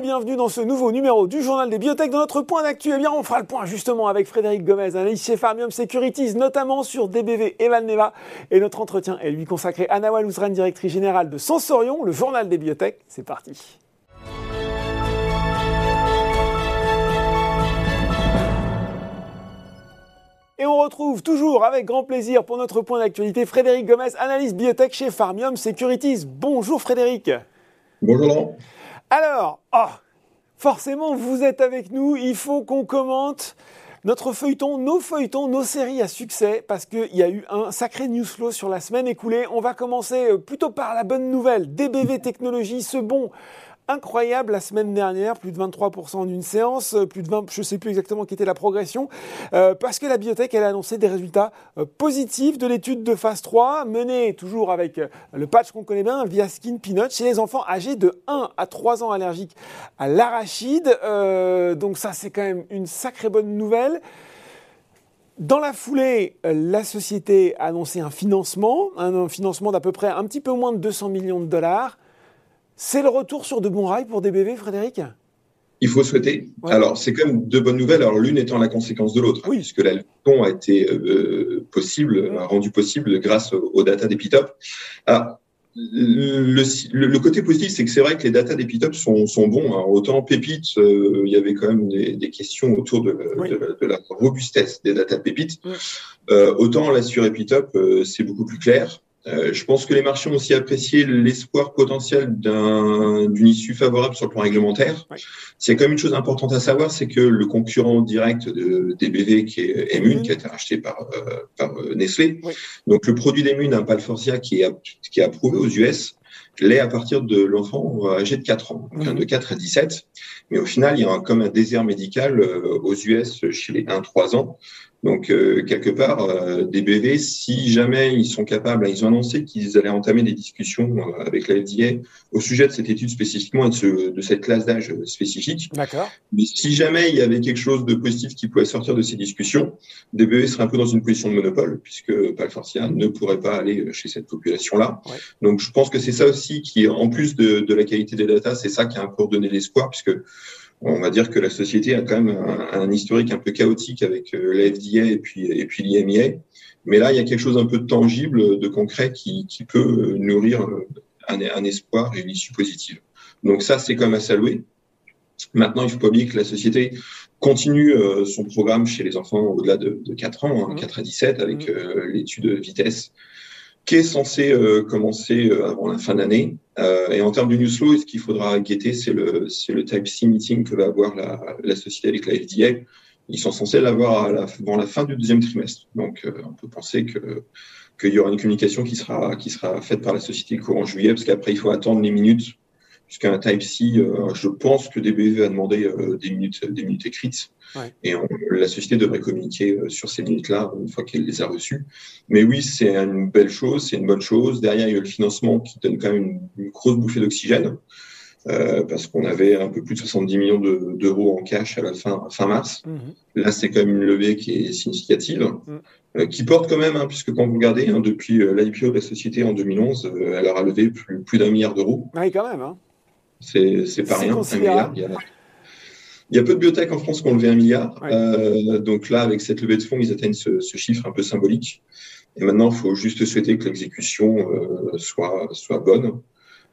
bienvenue dans ce nouveau numéro du Journal des Biotech. Dans notre point d'actu, eh bien, on fera le point justement avec Frédéric Gomez, analyste chez Farmium Securities, notamment sur DBV et Valneva. Et notre entretien est lui consacré à Nawal Ouzran, directrice générale de Sensorion, le Journal des Biotech. C'est parti. Et on retrouve toujours avec grand plaisir pour notre point d'actualité Frédéric Gomez, analyste biotech chez Farmium Securities. Bonjour Frédéric. Bonjour. Alors, oh, forcément, vous êtes avec nous. Il faut qu'on commente notre feuilleton, nos feuilletons, nos séries à succès, parce qu'il y a eu un sacré news flow sur la semaine écoulée. On va commencer euh, plutôt par la bonne nouvelle. DBV Technologies, ce bon incroyable la semaine dernière, plus de 23% d'une séance, euh, plus de 20, je ne sais plus exactement qui était la progression, euh, parce que la biotech, a annoncé des résultats euh, positifs de l'étude de phase 3, menée toujours avec le patch qu'on connaît bien, via Skin Peanut, chez les enfants âgés de 1 à 3 ans allergiques à l'arachide. donc ça, c'est quand même une sacrée bonne nouvelle. Dans la foulée, la société a annoncé un financement, un financement d'à peu près un petit peu moins de 200 millions de dollars. C'est le retour sur de bons rails pour DBV, Frédéric? Il faut souhaiter. Alors, c'est quand même deux bonnes nouvelles. Alors, l'une étant la conséquence de l'autre, oui. puisque la a été euh, possible, rendu possible grâce aux, data d'Epitop. Alors, le, côté positif, c'est que c'est vrai que les data d'Epitop sont, sont bons. autant Pépite, euh, il y avait quand même des, questions autour de, la robustesse des data de Pépite. Euh, autant là sur Epitop, c'est beaucoup plus clair. Euh, je pense que les marchés ont aussi apprécié l'espoir potentiel d'une issue favorable sur le plan réglementaire. Y a quand même une chose importante à savoir, c'est que le concurrent direct de DBV, qui est Emun, qui a été racheté par, euh, par euh, Nestlé, donc le produit d'Emun, un Palforcia qui est, qui est approuvé aux US, l'est à partir de l'enfant âgé de 4 ans, donc de 4 à 17. Mais au final, il y a un, comme un désert médical aux US chez les 1-3 ans. Donc, euh, quelque part, euh, des BV, si jamais ils sont capables, ils ont annoncé qu'ils allaient entamer des discussions euh, avec la FDA au sujet de cette étude spécifiquement et de, ce, de cette classe d'âge spécifique. D'accord. Mais si jamais il y avait quelque chose de positif qui pouvait sortir de ces discussions, des BV seraient un peu dans une position de monopole, puisque Palforcia ne pourrait pas aller chez cette population-là. Ouais. Donc, je pense que c'est ça aussi qui, en plus de, de la qualité des data, c'est ça qui a un peu donné l'espoir, puisque on va dire que la société a quand même un, historique un peu chaotique avec euh, la FDA et puis, et puis l'IMIA. Mais là, il y a quelque chose un peu de tangible, de concret qui, qui peut euh, nourrir euh, un, un, espoir et une issue positive. Donc ça, c'est quand même à saluer. Maintenant, il faut pas oublier que la société continue son programme chez les enfants au-delà de, de 4 ans, hein, 4 mmh. à 17, avec mmh. l'étude de vitesse qui est censé euh, commencer euh, avant la fin d'année. Euh, et en termes de news flow, ce qu'il faudra guetter, c'est le, le Type C meeting que va avoir la, la société avec la FDA. Ils sont censés l'avoir la, avant la fin du deuxième trimestre. Donc, on peut penser que qu'il y aura une communication qui sera qui sera faite par la société courant juillet, parce qu'après il faut attendre les minutes puisqu'un Type-C, euh, je pense que DBV va demander euh, des minutes, des minutes écrites. Ouais. Et la société devrait communiquer euh, sur ces minutes-là une fois qu'elle les a reçues. Mais oui, c'est une belle chose, c'est une bonne chose. Derrière, il y a le financement qui donne quand même une, une grosse bouffée d'oxygène. Euh, parce qu'on avait un peu plus de 70 millions d'euros en cash à la fin, fin mars. Mmh. Là, c'est quand même une levée qui est significative, euh, qui porte quand même, hein, puisque quand vous regardez, hein, depuis l'IPO de la société en 2011, elle aura levé plus, plus d'un milliard d'euros. Oui, quand même. Hein. C'est pas rien. Un milliard. Il, y a, il y a peu de biotech en France qui ont levé un milliard. Ouais. Euh, donc là, avec cette levée de fonds, ils atteignent ce, ce chiffre un peu symbolique. Et maintenant, il faut juste souhaiter que l'exécution euh, soit, soit bonne.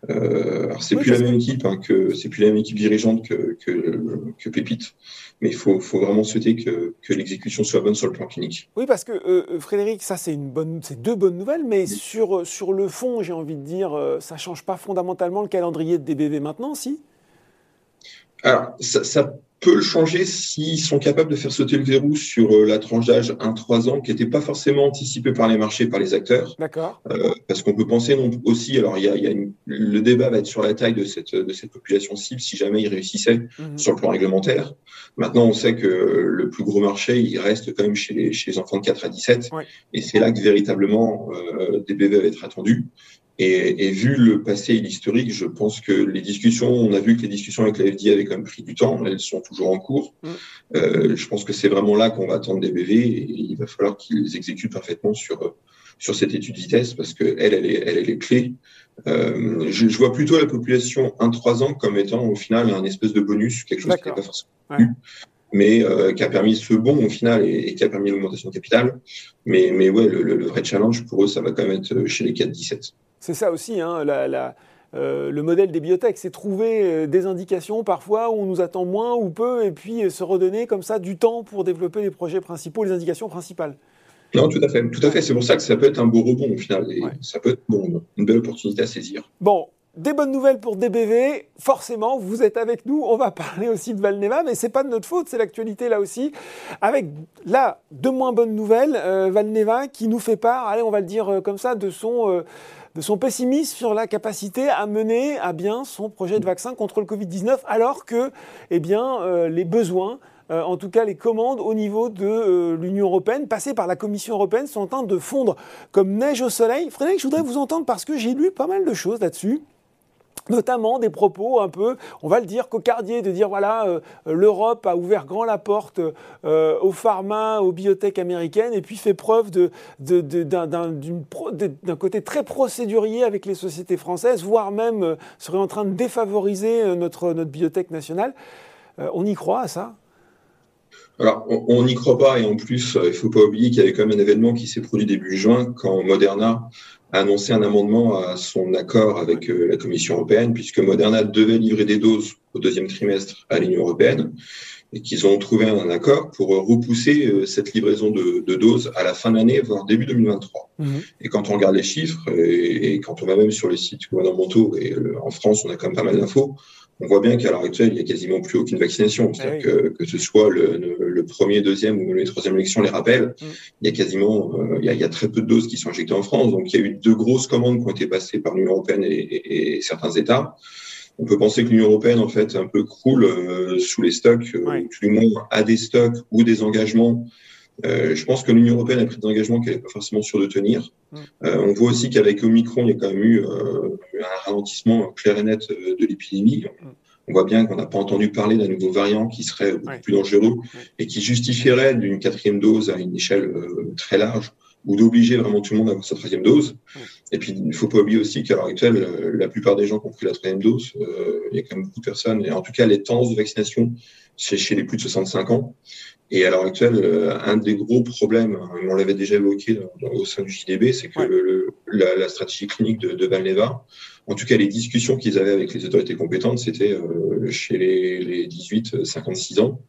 Euh, alors c'est oui, plus la même équipe, hein, que c'est plus la même équipe dirigeante que, que, que Pépite, mais il faut, faut, vraiment souhaiter que, que l'exécution soit bonne sur le plan clinique. Oui, parce que euh, Frédéric, ça c'est une bonne, c'est deux bonnes nouvelles, mais oui. sur sur le fond, j'ai envie de dire, euh, ça change pas fondamentalement le calendrier de DBV maintenant, si? Alors ça, ça peut le changer s'ils sont capables de faire sauter le verrou sur euh, la tranche d'âge 1-3 ans qui n'était pas forcément anticipée par les marchés, par les acteurs. D'accord. Euh, parce qu'on peut penser non, aussi, alors il y a, y a une, le débat va être sur la taille de cette, de cette population cible si jamais ils réussissaient mmh. sur le plan réglementaire. Maintenant, on sait que le plus gros marché, il reste quand même chez les, chez les enfants de 4 à 17. Ouais. Et c'est là que véritablement euh, des bébés va être attendu. Et, et, vu le passé et l'historique, je pense que les discussions, on a vu que les discussions avec la FDA avaient quand même pris du temps, elles sont toujours en cours. Mm. Euh, je pense que c'est vraiment là qu'on va attendre des BV et il va falloir qu'ils exécutent parfaitement sur, sur cette étude vitesse parce que elle, elle est, elle, est clé. Euh, je, vois plutôt la population 1-3 ans comme étant au final un espèce de bonus, quelque chose qui n'est pas forcément mais euh, qui a permis ce bon au final et, qui a permis l'augmentation de capital. Mais, mais ouais, le, vrai challenge pour eux, ça va quand même être chez les 4-17. C'est ça aussi, hein, la, euh, le modèle des biotech, c'est trouver euh, des indications parfois où on nous attend moins ou peu, et puis se redonner comme ça du temps pour développer les projets principaux, les indications principales. Non, tout à fait, tout à fait. C'est pour ça que ça peut être un beau rebond au final, et ça peut être bon, une belle opportunité à saisir. Bon, des bonnes nouvelles pour DBV, forcément, vous êtes avec nous. On va parler aussi de Valneva, mais c'est pas de notre faute, c'est l'actualité là aussi. Avec là, de moins bonnes nouvelles, euh, Valneva qui nous fait part, allez, on va le dire comme ça, de son de son pessimisme sur la capacité à mener à bien son projet de vaccin contre le Covid-19, alors que eh bien, euh, les besoins, euh, en tout cas les commandes au niveau de euh, l'Union européenne, passées par la Commission européenne, sont en train de fondre comme neige au soleil. Frédéric, je voudrais vous entendre parce que j'ai lu pas mal de choses là-dessus notamment des propos un peu, on va le dire, cocardiers, de dire voilà, euh, l'Europe a ouvert grand la porte euh, aux pharma, aux biotech américaines, et puis fait preuve d'un côté très procédurier avec les sociétés françaises, voire même euh, serait en train de défavoriser notre, notre biotech nationale. on y croit à ça? Alors, on n'y croit pas et en plus, il ne faut pas oublier qu'il y avait quand même un événement qui s'est produit début juin quand Moderna a annoncé un amendement à son accord avec euh, la Commission européenne, puisque Moderna devait livrer des doses au deuxième trimestre à l'Union européenne, et qu'ils ont trouvé un accord pour repousser euh, cette livraison de, doses à la fin de l'année, voire début 2023. Mhm. Et quand on regarde les chiffres, et, quand on va même sur les sites gouvernementaux, et en France, on a quand même pas mal d'infos, on voit bien qu'à l'heure actuelle, il n'y a quasiment plus aucune vaccination. Eh C'est-à-dire que, que ce soit le, le, premier, deuxième ou les troisième élections les rappellent, mm. il y a quasiment, euh, il, y a, il, y a, très peu de doses qui sont injectées en France. Donc, il y a eu deux grosses commandes qui ont été passées par l'Union européenne et, et, certains États. On peut penser que l'Union européenne, en fait, un peu croule euh, sous les stocks, euh, tout le monde a des stocks ou des engagements euh, je pense que l'Union européenne a pris des engagements qu'elle n'est pas forcément sûre de tenir. Euh, on voit aussi qu'avec Omicron, il y a quand même eu euh, un ralentissement clair et net de l'épidémie. On voit bien qu'on n'a pas entendu parler d'un nouveau variant qui serait beaucoup plus dangereux et qui justifierait d'une quatrième dose à une échelle très large ou d'obliger vraiment tout le monde à avoir sa troisième dose. Et puis, il ne faut pas oublier aussi qu'à l'heure actuelle, la plupart des gens qui ont pris la troisième dose, il y a quand même beaucoup de personnes, et en tout cas, les tendances de vaccination, c'est chez les plus de 65 ans. Et à l'heure actuelle, euh, un des gros problèmes, on l'avait déjà évoqué au sein du JDB, c'est que le, la, la, stratégie clinique de, de Valneva, en tout cas les discussions qu'ils avaient avec les autorités compétentes, c'était euh, chez les, les 18-56 ans.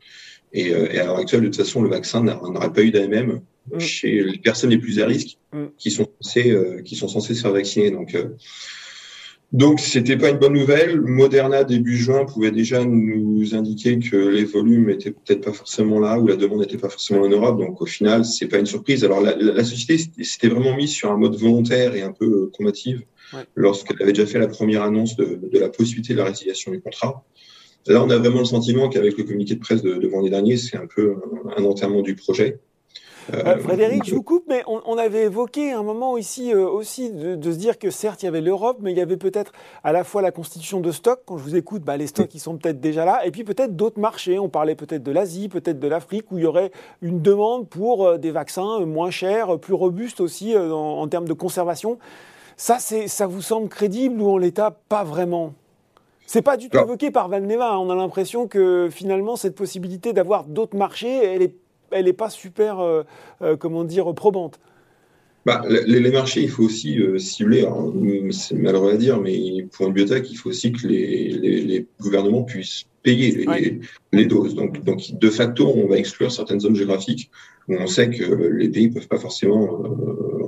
Et, euh, et, à l'heure actuelle, de toute façon, le vaccin n'aurait pas eu d'AMM mm. chez les personnes les plus à risque mm. qui sont censées, qui sont censées se faire vacciner. Donc, donc, c'était pas une bonne nouvelle. Moderna, début juin, pouvait déjà nous indiquer que les volumes étaient peut-être pas forcément là ou la demande n'était pas forcément en Europe. Donc, au final, c'est pas une surprise. Alors, la, la, société s'était vraiment mise sur un mode volontaire et un peu euh, combative lorsqu'elle avait déjà fait la première annonce de, de, la possibilité de la résiliation du contrat. Là, on a vraiment le sentiment qu'avec le communiqué de presse de, de vendredi dernier, c'est un peu un, un enterrement du projet. Euh, euh, Frédéric, je vous coupe, mais on, avait évoqué un moment ici euh, aussi de, se dire que certes il y avait l'Europe, mais il y avait peut-être à la fois la constitution de stocks. Quand je vous écoute, bah, les stocks ils sont peut-être déjà là, et puis peut-être d'autres marchés. On parlait peut-être de l'Asie, peut-être de l'Afrique, où il y aurait une demande pour des vaccins moins chers, plus robustes aussi en, termes de conservation. Ça, ça vous semble crédible ou en l'état pas vraiment? C'est pas du tout évoqué par Valneva. On a l'impression que finalement cette possibilité d'avoir d'autres marchés, elle est elle n'est pas super, euh, euh, comment dire, probante. Bah, les, marchés, il faut aussi euh, cibler. C'est malheureux à dire, mais pour une biotech, il faut aussi que les, gouvernements puissent payer les, doses. Donc, donc, de facto, on va exclure certaines zones géographiques où on sait que les pays peuvent pas forcément,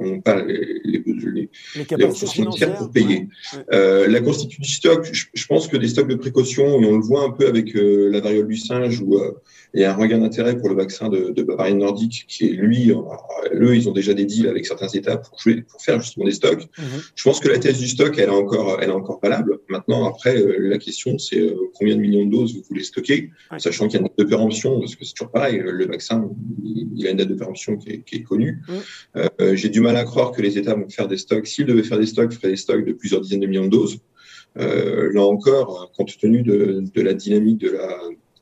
euh, pas les, les, les, ressources financières pour payer. la constitution du stock, je, pense que des stocks de précaution, et on le voit un peu avec la variole du singe où il y a un regain d'intérêt pour le vaccin de, de Bavaria Nordique, qui est lui, euh, eux, ils ont déjà des deals avec certains États pour, pour faire justement des stocks. Mhm. Je pense que la thèse du stock, elle est encore, elle est encore valable. Maintenant, après, euh, la question, c'est euh, combien de millions de doses vous voulez stocker, sachant qu'il y a une date de péremption, parce que c'est toujours pareil, le vaccin, il a une date de péremption qui est, qui est connue. Mhm. Euh, J'ai du mal à croire que les États vont faire des stocks. S'ils devaient faire des stocks, ils feraient des stocks de plusieurs dizaines de millions de doses. Euh, là encore, compte tenu de, de la dynamique de la,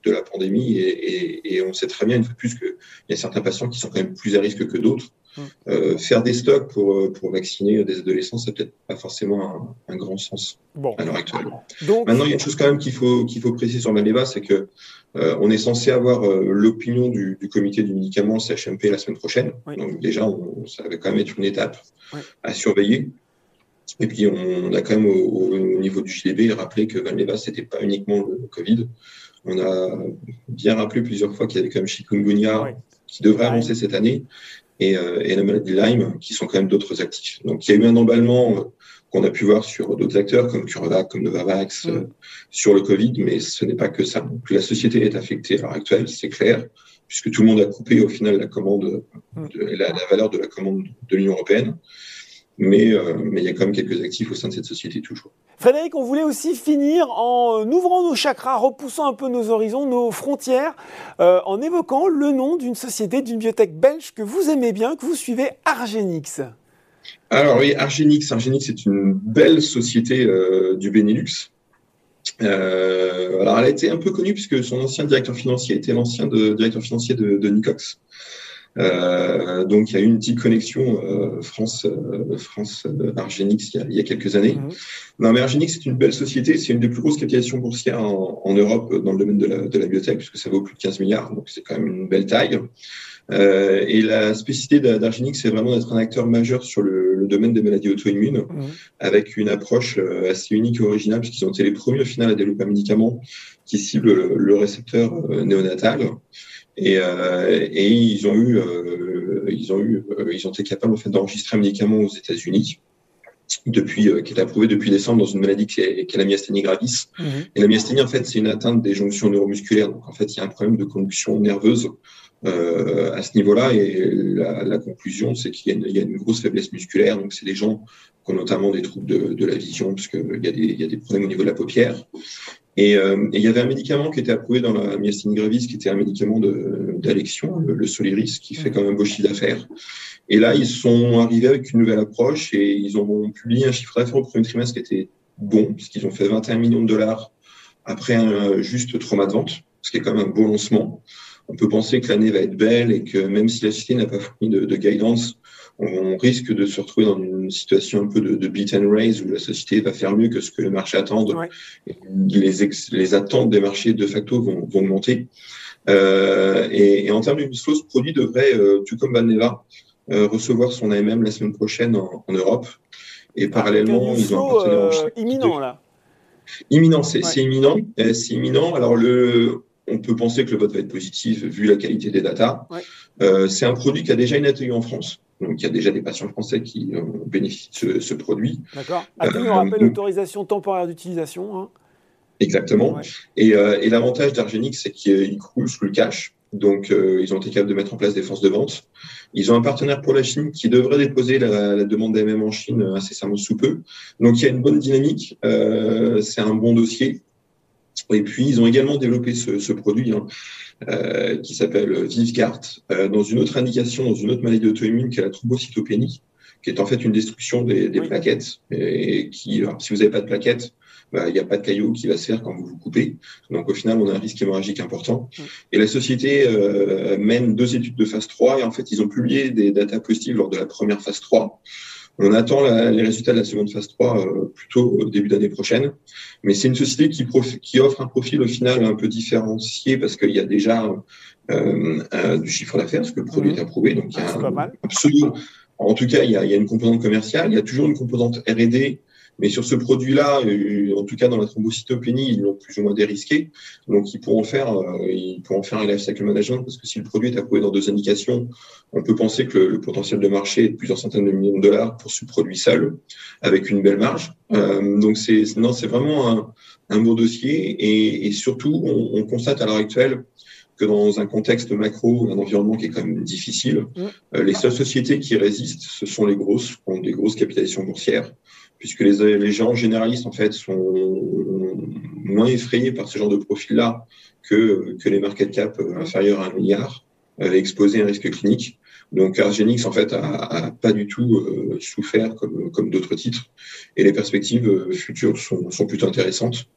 de la pandémie et, on sait très bien une fois de plus qu'il y a certains patients qui sont quand même plus à risque que d'autres. Mm. Euh, faire des stocks pour, pour vacciner des adolescents, ça peut-être pas forcément un, grand sens à l'heure actuelle. Maintenant, il y a une chose quand même qu'il faut, qu'il faut préciser sur Maleva, c'est que euh, on est censé avoir euh, l'opinion du, comité du médicament CHMP la semaine prochaine. Donc déjà, ça va quand même être une étape à surveiller. Et puis, on, a quand même, au, niveau du JDB, rappelé que Valneva, ce n'était pas uniquement le Covid. On a bien rappelé plusieurs fois qu'il y avait quand même chikungunya qui devrait avancer cette année et, euh, et, la maladie Lyme, qui sont quand même d'autres actifs. Donc, il y a eu un emballement qu'on a pu voir sur d'autres acteurs comme CureVac, comme Novavax, mm. euh, sur le Covid, mais ce n'est pas que ça. Donc, la société est affectée à l'heure actuelle, c'est clair, puisque tout le monde a coupé au final la commande, mm. la, valeur de la commande de l'Union européenne. Mais, euh, mais il y a quand même quelques actifs au sein de cette société toujours. Frédéric, on voulait aussi finir en ouvrant nos chakras, repoussant un peu nos horizons, nos frontières, euh, en évoquant le nom d'une société, d'une biotech belge que vous aimez bien, que vous suivez, Argenix. Alors oui, Argenix, Argenix est une belle société euh, du Benelux. Euh, alors elle a été un peu connue puisque son ancien directeur financier était l'ancien directeur financier de, de Nicox. Euh, donc il y a eu une petite connexion France France Argenix il y, a, quelques années. Mhm. Non mais Argenix c'est une belle société, c'est une des plus grosses capitalisations boursières en, Europe dans le domaine de la, de la biotech puisque ça vaut plus de 15 milliards donc c'est quand même une belle taille. Euh, et la spécificité d'Argenix, c'est vraiment d'être un acteur majeur sur le, domaine des maladies auto-immunes, mmh. avec une approche euh, assez unique et originale, puisqu'ils ont été les premiers au final à développer un médicament qui cible le, récepteur euh, néonatal. Et, euh, et, ils ont eu, euh, ils ont eu, ils ont été capables en fait d'enregistrer un médicament aux États-Unis depuis qui est approuvé depuis décembre dans une maladie qui est, la myasthénie gravis. Mmh. Et la myasthénie en fait c'est une atteinte des jonctions neuromusculaires. Donc en fait il y a un problème de conduction nerveuse euh, à ce niveau-là. Et la, la conclusion, c'est qu'il y, y, a une grosse faiblesse musculaire. Donc, c'est des gens qui ont notamment des troubles de, de la vision, parce qu'il y, y a des problèmes au niveau de la paupière. Et, euh, il y avait un médicament qui était approuvé dans la myasthénie gravis, qui était un médicament d'allection, le, le, Soliris, qui fait quand même beau chiffre d'affaires. Et là, ils sont arrivés avec une nouvelle approche et ils ont publié un chiffre d'affaires au premier trimestre qui était bon, puisqu'ils ont fait 21 millions de dollars après un juste trauma de vente, ce qui est quand même un beau lancement on peut penser que l'année va être belle et que même si la société n'a pas fourni de, guidance, on, risque de se retrouver dans une situation un peu de, de beat and raise où la société va faire mieux que ce que le marché attend. Les, les, attentes des marchés de facto vont, vont augmenter. Euh, et, en termes d'une ce produit devrait, euh, tout comme Valneva, euh, recevoir son AMM la semaine prochaine en, Europe. Et ah, parallèlement, ils ont un partenaire imminent là. Imminent, c'est imminent. C'est imminent. Alors le, on peut penser que le vote va être positif vu la qualité des datas. Euh, c'est un produit qui a déjà une atelier en France. Donc, il y a déjà des patients français qui euh, bénéficient de ce, produit. D'accord. Atelier, on rappelle l'autorisation temporaire d'utilisation. Hein. Exactement. Et, euh, et l'avantage d'Argenix, c'est qu'ils coulent sous le cash. Donc, ils ont été capables de mettre en place des forces de vente. Ils ont un partenaire pour la Chine qui devrait déposer la, la demande d'AMM en Chine incessamment sous peu. Donc, il y a une bonne dynamique. c'est un bon dossier. Et puis, ils ont également développé ce, ce produit hein, euh, qui s'appelle Vivgart euh, dans une autre indication, dans une autre maladie auto-immune qui est la thrombocytopénie, qui est en fait une destruction des, des plaquettes. Et qui, si vous n'avez pas de plaquettes, bah, il n'y a pas de caillot qui va se faire quand vous vous coupez. Donc, au final, on a un risque hémorragique important. Et la société euh, mène deux études de phase 3 et en fait, ils ont publié des datas positives lors de la première phase 3. On attend les résultats de la seconde phase 3 euh, plutôt au début d'année prochaine. Mais c'est une société qui, qui, offre un profil au final un peu différencié parce qu'il y a déjà euh, du chiffre d'affaires, parce que le produit est approuvé. Donc, il y a ah, absolument, en tout cas, il y, a, il y a une composante commerciale, il y a toujours une composante R&D mais sur ce produit-là, euh, en tout cas dans la thrombocytopénie, ils l'ont plus ou moins dérisqué. Donc ils pourront faire, euh, ils pourront faire un lifecycle management parce que si le produit est approuvé dans deux indications, on peut penser que le, potentiel de marché est de plusieurs centaines de millions de dollars pour ce produit seul, avec une belle marge. Euh, donc c'est non, c'est vraiment un, un beau dossier et, et surtout on, on constate à l'heure actuelle que dans un contexte macro, un environnement qui est quand même difficile, mmh. les seules sociétés qui résistent, ce sont les grosses, qui ont des grosses capitalisations boursières puisque les, les gens généralistes en fait sont moins effrayés par ce genre de profil-là que, que les market cap inférieurs à un milliard, euh, exposés à un risque clinique. Donc Argenix, en fait, a, pas du tout souffert comme, comme d'autres titres. Et les perspectives futures sont, sont plutôt intéressantes.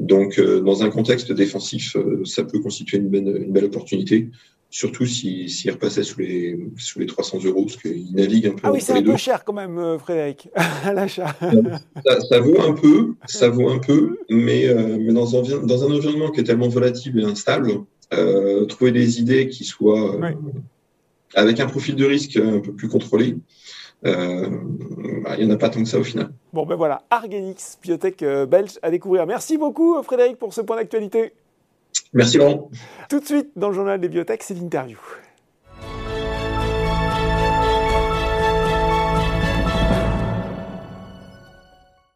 Donc, dans un contexte défensif, ça peut constituer une une belle opportunité surtout s'il si, repassait sous les, sous les 300 euros, parce qu'il navigue un peu. Ah oui, c'est un peu cher quand même, euh, Frédéric, à l'achat. Ça, vaut un peu, ça vaut un peu, mais, euh, mais dans, un, dans, un, environnement qui est tellement volatile et instable, euh, trouver des idées qui soient avec un profil de risque un peu plus contrôlé, bah, il n'y en a pas tant que ça au final. Bon, ben voilà, Argenix, biotech belge à découvrir. Merci beaucoup, Frédéric, pour ce point d'actualité. Merci Laurent. Tout de suite, dans le journal des biotech, c'est l'interview.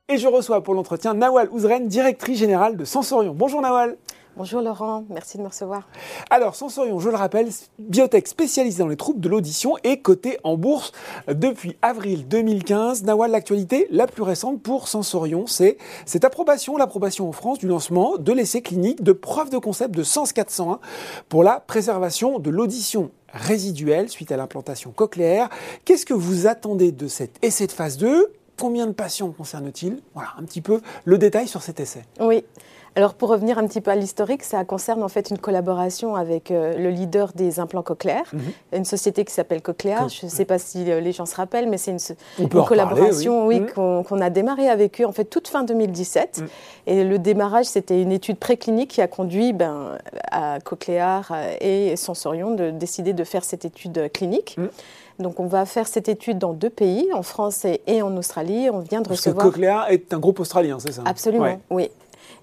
Et je reçois pour l'entretien Nawal Ouzren, directrice générale de Sensorion. Bonjour Nawal. Bonjour Laurent, merci de me recevoir. Alors, Sensorion, je le rappelle, biotech spécialisée dans les troubles de l'audition et cotée en bourse depuis avril 2015. Nawal, l'actualité la plus récente pour Sensorion, c'est cette approbation, l'approbation en France du lancement de l'essai clinique de preuve de concept de Sens 401 pour la préservation de l'audition résiduelle suite à l'implantation cochléaire. Qu'est-ce que vous attendez de cet essai de phase 2 Combien de patients concerne-t-il? Voilà, un petit peu le détail sur cet essai. Oui. Alors pour revenir un petit peu à l'historique, ça concerne en fait une collaboration avec euh, le leader des implants cochléaires, mhm. une société qui s'appelle Cochlear. Je ne sais pas si euh, les gens se rappellent, mais c'est une, collaboration oui. Mhm. qu'on a démarré avec eux en fait toute fin 2017. Mhm. Et le démarrage, c'était une étude préclinique qui a conduit ben, à Cochlear euh, et Sensorion de décider de faire cette étude clinique. Donc on va faire cette étude dans deux pays, en France et, en Australie. On vient de Parce recevoir. Que Cochlear est un groupe australien, c'est ça? Absolument, oui.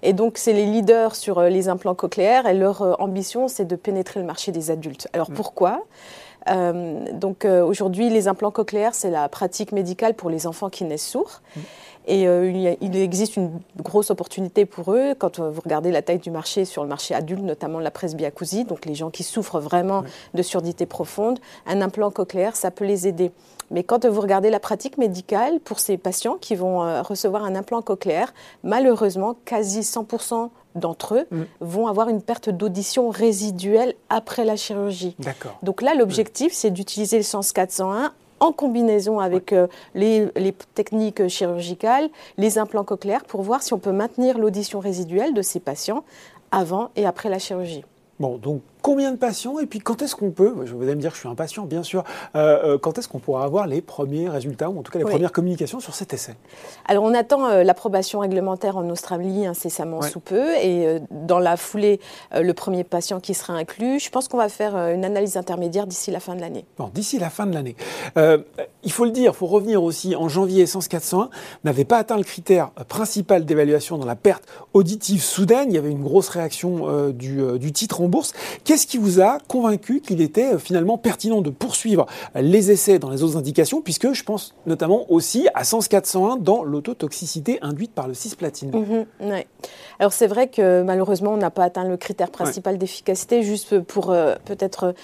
Et donc, c'est les leaders sur euh, les implants cochléaires et leur euh, ambition, c'est de pénétrer le marché des adultes. Alors, mm. pourquoi? Euh, donc aujourd'hui, les implants cochléaires, c'est la pratique médicale pour les enfants qui naissent sourds. Mm. Et il existe une grosse opportunité pour eux quand vous regardez la taille du marché sur le marché adulte, notamment la presbyacousie, donc les gens qui souffrent vraiment de surdité profonde. Un implant cochléaire, ça peut les aider. Mais quand vous regardez la pratique médicale pour ces patients qui vont euh, recevoir un implant cochléaire, malheureusement, quasi 100% d'entre eux mm. vont avoir une perte d'audition résiduelle après la chirurgie. Donc là, l'objectif, c'est d'utiliser le sens 401 en combinaison avec euh, les, les, techniques chirurgicales, les implants cochléaires, pour voir si on peut maintenir l'audition résiduelle de ces patients avant et après la chirurgie. Bon, donc combien de patients et puis quand est-ce qu'on peut, je vous allez me dire que je suis impatient bien sûr, euh, euh, quand est-ce qu'on pourra avoir les premiers résultats ou en tout cas les premières communications sur cet essai? Alors on attend euh, l'approbation réglementaire en Australie incessamment sous peu et dans la foulée le premier patient qui sera inclus. Je pense qu'on va faire une analyse intermédiaire d'ici la fin de l'année. Bon, d'ici la fin de l'année. il faut le dire, il faut revenir aussi, en janvier, Essence 401 n'avait pas atteint le critère principal d'évaluation dans la perte auditive soudaine. Il y avait une grosse réaction du, du titre en bourse. Qu'est-ce qui vous a convaincu qu'il était euh, finalement pertinent de poursuivre les essais dans les autres indications, puisque je pense notamment aussi à Sens 401 dans l'autotoxicité induite par le cisplatine mhm, Alors c'est vrai que malheureusement on n'a pas atteint le critère principal d'efficacité, juste pour euh, peut-être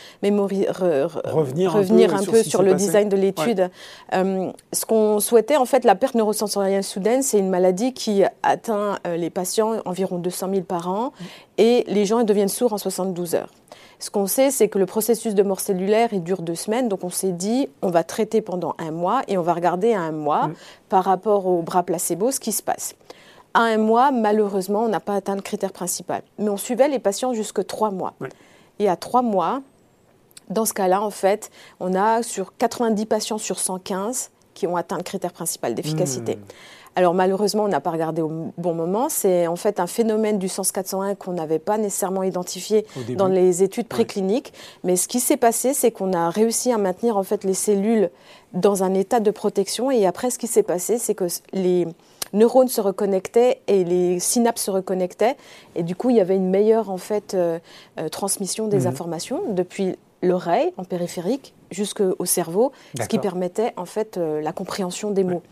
revenir, un peu, sur, le design de l'étude. Euh, ce qu'on souhaitait, en fait, la perte neurosensorielle soudaine, c'est une maladie qui atteint les patients environ 200 000 par an, mm. et les gens deviennent sourds en 72 heures. Ce qu'on sait, c'est que le processus de mort cellulaire, il dure deux semaines. Donc on s'est dit, on va traiter pendant un mois et on va regarder à un mois, mm. par rapport au bras placebo, ce qui se passe. À un mois, malheureusement, on n'a pas atteint le critère principal. Mais on suivait les patients jusque trois mois. Et à trois mois, dans ce cas-là, en fait, on a sur 90 patients sur 115 qui ont atteint le critère principal d'efficacité. Mm. Alors malheureusement, on n'a pas regardé au bon moment. C'est en fait un phénomène du sens 401 qu'on n'avait pas nécessairement identifié dans les études précliniques. Mais ce qui s'est passé, c'est qu'on a réussi à maintenir en fait les cellules dans un état de protection. Et après, ce qui s'est passé, c'est que les neurones se reconnectaient et les synapses se reconnectaient. Et du coup, il y avait une meilleure en fait euh, euh, transmission des mhm. informations depuis l'oreille en périphérique jusqu'au cerveau, ce qui permettait en fait euh, la compréhension des mots.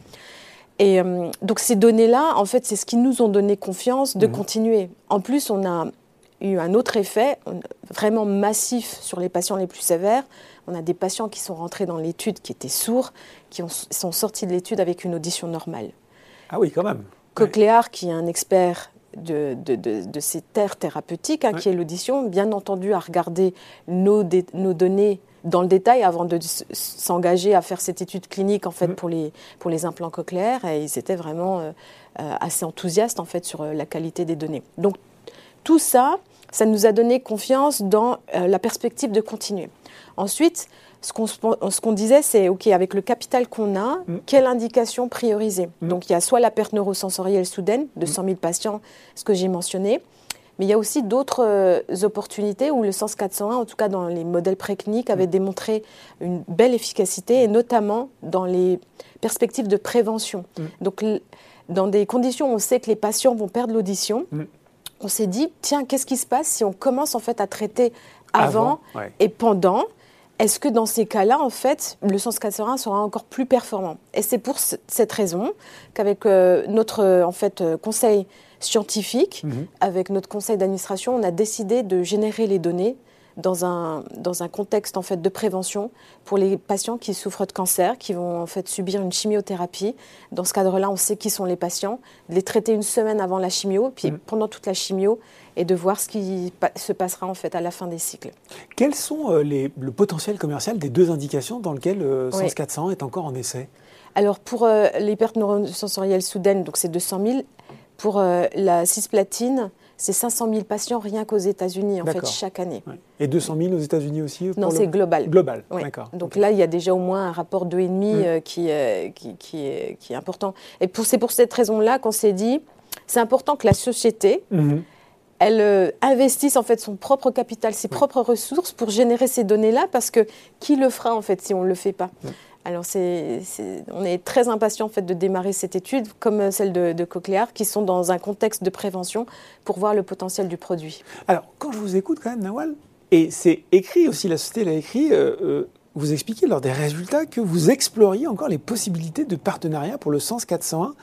Et donc ces données-là, en fait, c'est ce qui nous ont donné confiance de mhm. continuer. En plus, on a eu un autre effet vraiment massif sur les patients les plus sévères. On a des patients qui sont rentrés dans l'étude qui étaient sourds, qui sont sortis de l'étude avec une audition normale. Ah oui, quand même. Cochléar, qui est un expert de, de, ces terres thérapeutiques, hein, qui est l'audition, bien entendu, a regardé nos, nos données dans le détail avant de s'engager à faire cette étude clinique en fait pour les pour les implants cochléaires et ils étaient vraiment euh, euh, assez enthousiastes en fait sur la qualité des données. Donc tout ça, ça nous a donné confiance dans la perspective de continuer. Ensuite, ce qu'on disait, c'est OK, avec le capital qu'on a, mm. quelle indication prioriser mm. Donc il y a soit la perte neurosensorielle soudaine de 100 000 patients, ce que j'ai mentionné, mais il y a aussi d'autres euh, opportunités où le sens 401, en tout cas dans les modèles précliniques, avait mm. démontré une belle efficacité, et notamment dans les perspectives de prévention. Donc, dans des conditions où on sait que les patients vont perdre l'audition, on s'est dit, tiens, qu'est-ce qui se passe si on commence en fait à traiter avant, et pendant est-ce que dans ces cas-là, en fait, le sens 401 sera encore plus performant? Et c'est pour cette raison qu'avec euh, notre euh, en fait, euh, conseil scientifique, mhm. avec notre conseil d'administration, on a décidé de générer les données dans un, dans un contexte en fait de prévention pour les patients qui souffrent de cancer, qui vont en fait subir une chimiothérapie. Dans ce cadre-là, on sait qui sont les patients, de les traiter une semaine avant la chimio, puis mm. pendant toute la chimio, et de voir ce qui se passera en fait à la fin des cycles. Quels sont euh, les, le potentiel commercial des deux indications dans lesquelles euh, SENS 400 est encore en essai? Alors pour euh, les pertes neurosensorielles soudaines, donc c'est 200 000. Pour la cisplatine, c'est 500 000 patients rien qu'aux États-Unis, en fait, chaque année. Et 200 000 aux États-Unis aussi Non, c'est global. Global, d'accord. Donc là, il y a déjà au moins un rapport 2,5 mm. euh, qui, euh, qui, qui, est, qui, est, important. Et c'est pour cette raison-là qu'on s'est dit, c'est important que la société, mm-hmm. elle euh, investisse en fait son propre capital, ses propres ressources pour générer ces données-là, parce que qui le fera en fait si on ne le fait pas? Alors, on est très impatient en fait, de démarrer cette étude, comme celle de, de Cochlear, qui sont dans un contexte de prévention pour voir le potentiel du produit. Alors, quand je vous écoute quand même, Nawal, et c'est écrit aussi, la société l'a écrit, euh, euh, vous expliquez lors des résultats que vous exploriez encore les possibilités de partenariat pour le Sens 401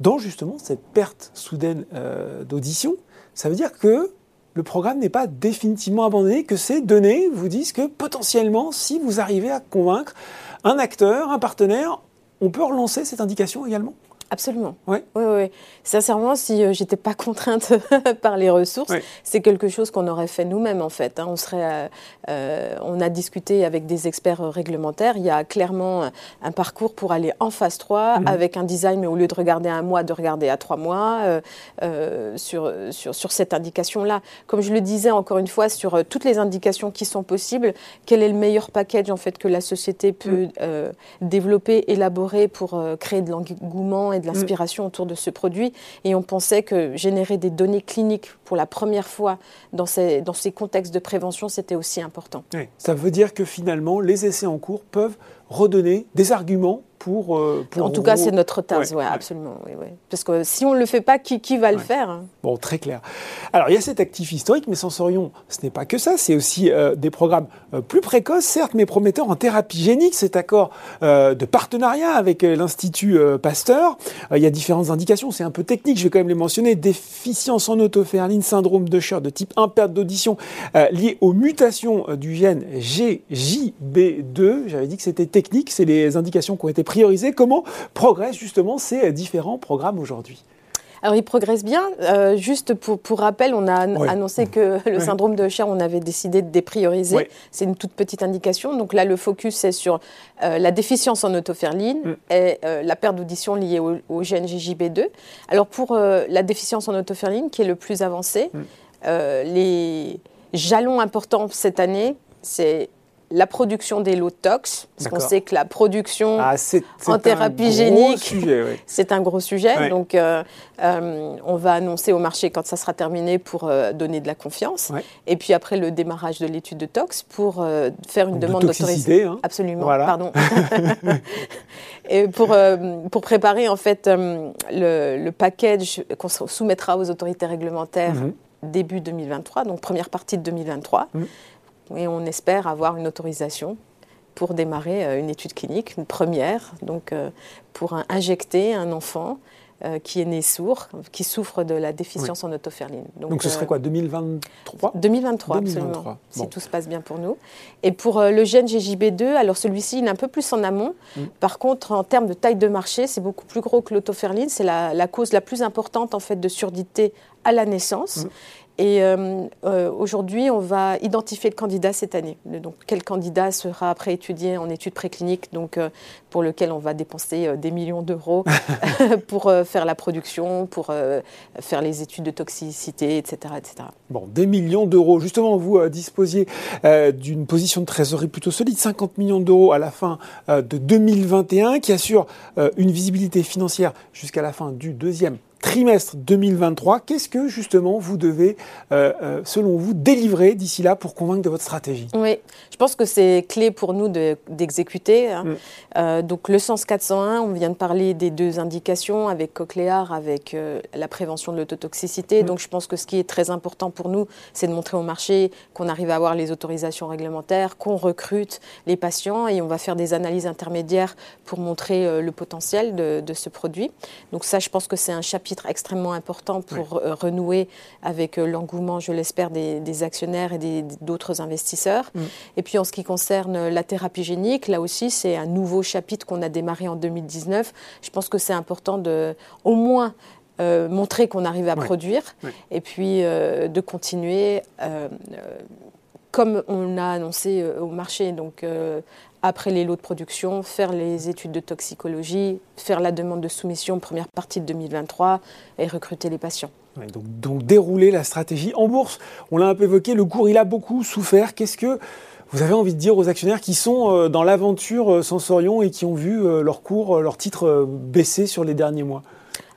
dans justement cette perte soudaine euh, d'audition. Ça veut dire que le programme n'est pas définitivement abandonné, que ces données vous disent que potentiellement, si vous arrivez à convaincre un acteur, un partenaire, on peut relancer cette indication également? Absolument. Oui, oui, oui. Sincèrement, si je euh, j'étais pas contrainte par les ressources, c'est quelque chose qu'on aurait fait nous-mêmes en fait. Hein. On serait, euh, euh, on a discuté avec des experts réglementaires. Il y a clairement un parcours pour aller en phase 3 mhm. avec un design, mais au lieu de regarder un mois, de regarder à trois mois sur, sur, sur cette indication-là. Comme je le disais encore une fois, sur toutes les indications qui sont possibles, quel est le meilleur package en fait que la société peut mhm. développer, élaborer pour créer de l'engouement et de l'inspiration autour de ce produit. Et on pensait que générer des données cliniques pour la première fois dans ces, dans ces contextes de prévention, c'était aussi important. Ça veut dire que finalement, les essais en cours peuvent redonner des arguments pour, euh, en tout cas, c'est notre tasse, ouais, absolument. Parce que si on ne le fait pas, qui, qui va le faire hein Bon, très clair. Alors, il y a cet actif historique, mais Sensorion, ce n'est pas que ça, c'est aussi euh, des programmes euh, plus précoces, certes, mais prometteurs en thérapie génique. Cet accord de partenariat avec l'Institut Pasteur, il y a différentes indications, c'est un peu technique, je vais quand même les mentionner. Déficience en autoferline, syndrome de Scher de type 1, perte d'audition liée aux mutations du gène GJB2. J'avais dit que c'était technique, c'est les indications qui ont été prioriser. Comment progressent justement ces différents programmes aujourd'hui alors, ils progressent bien. Euh, juste pour, pour, rappel, on a annoncé que le syndrome de Cher, on avait décidé de déprioriser. C'est une toute petite indication. Donc là, le focus, c'est sur euh, la déficience en autoferline mm. et euh, la perte d'audition liée au, au, gène GJB2. Alors, pour la déficience en autoferline, qui est le plus avancé, mm. les jalons importants cette année, c'est la production des lots tox, parce qu'on sait que la production ah, en thérapie génique, c'est un gros sujet. Donc, euh, euh, on va annoncer au marché quand ça sera terminé pour euh, donner de la confiance. Et puis après le démarrage de l'étude de tox pour faire une demande d'autorisation. Hein. Absolument, pardon. Et pour, pour préparer en fait le, package qu'on soumettra aux autorités réglementaires mhm. début 2023, donc première partie de 2023 et on espère avoir une autorisation pour démarrer euh, une étude clinique, une première, donc euh, pour injecter un enfant euh, qui est né sourd, qui souffre de la déficience en autoferline. Donc, ce serait quoi, 2023 2023, absolument, si tout se passe bien pour nous. Et pour le gène GJB2, alors celui-ci, il est un peu plus en amont. Mm. Par contre, en termes de taille de marché, c'est beaucoup plus gros que l'autoferline. C'est la, cause la plus importante en fait de surdité à la naissance. Mm. Et aujourd'hui, on va identifier le candidat cette année. Donc, quel candidat sera après étudié en études précliniques, donc pour lequel on va dépenser des millions d'euros pour faire la production, pour faire les études de toxicité, etc., etc. Bon, des millions d'euros. Justement, vous disposiez d'une position de trésorerie plutôt solide, 50 millions d'euros à la fin de 2021, qui assure une visibilité financière jusqu'à la fin du deuxième trimestre 2023. Qu'est-ce que justement vous devez, euh, euh, selon vous, délivrer d'ici là pour convaincre de votre stratégie? Oui, je pense que c'est clé pour nous d'exécuter. Hein. Mm. Euh, donc le sens 401, on vient de parler des deux indications avec Cochléar, avec la prévention de l'autotoxicité. Mm. Donc je pense que ce qui est très important pour nous, c'est de montrer au marché qu'on arrive à avoir les autorisations réglementaires, qu'on recrute les patients et on va faire des analyses intermédiaires pour montrer le potentiel de, de ce produit. Donc ça, je pense que c'est un chapitre extrêmement important pour euh, renouer avec euh, l'engouement, je l'espère, des, actionnaires et d'autres investisseurs. Mm. Et puis en ce qui concerne la thérapie génique, là aussi, c'est un nouveau chapitre qu'on a démarré en 2019. Je pense que c'est important de, au moins, euh, montrer qu'on arrive à produire et puis de continuer comme on a annoncé au marché. Donc, après les lots de production, faire les études de toxicologie, faire la demande de soumission première partie de 2023 et recruter les patients. donc, dérouler la stratégie en bourse. On l'a un peu évoqué, le cours il a beaucoup souffert. Qu'est-ce que vous avez envie de dire aux actionnaires qui sont euh, dans l'aventure euh, Sensorion et qui ont vu euh, leur cours, leur titre baisser sur les derniers mois?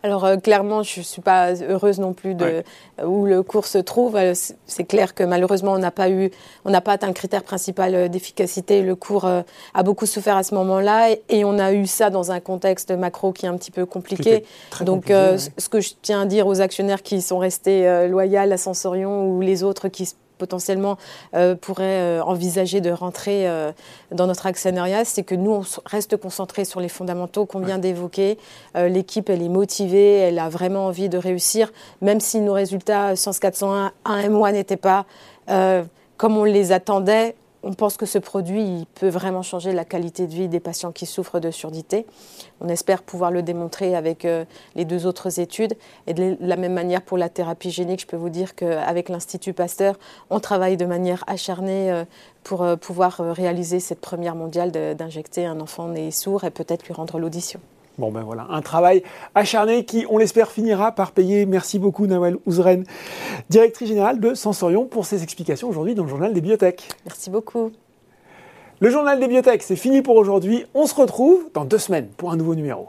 Alors euh, clairement, je ne suis pas heureuse non plus de où le cours se trouve. Euh, c'est clair que malheureusement, on n'a pas eu, on n'a pas atteint le critère principal euh, d'efficacité. Le cours a beaucoup souffert à ce moment-là et, on a eu ça dans un contexte macro qui est un petit peu compliqué. Donc, ce que je tiens à dire aux actionnaires qui sont restés loyaux à Sensorion ou les autres qui potentiellement euh, pourrait euh, envisager de rentrer euh, dans notre actionnariat, c'est que nous, on reste concentrés sur les fondamentaux qu'on vient d'évoquer. L'équipe, elle est motivée, elle a vraiment envie de réussir, même si nos résultats 100 401 à un mois n'étaient pas comme on les attendait on pense que ce produit peut vraiment changer la qualité de vie des patients qui souffrent de surdité. On espère pouvoir le démontrer avec euh, les deux autres études. Et de la même manière pour la thérapie génique, je peux vous dire qu'avec l'Institut Pasteur, on travaille de manière acharnée euh, pour euh, pouvoir réaliser cette première mondiale d'injecter un enfant né sourd et peut-être lui rendre l'audition. Bon ben voilà, un travail acharné qui, on l'espère, finira par payer. Merci beaucoup Nawel Ouzren, directrice générale de Sensorion, pour ces explications aujourd'hui dans le journal des biotech. Merci beaucoup. Le journal des biotech, c'est fini pour aujourd'hui. On se retrouve dans deux semaines pour un nouveau numéro.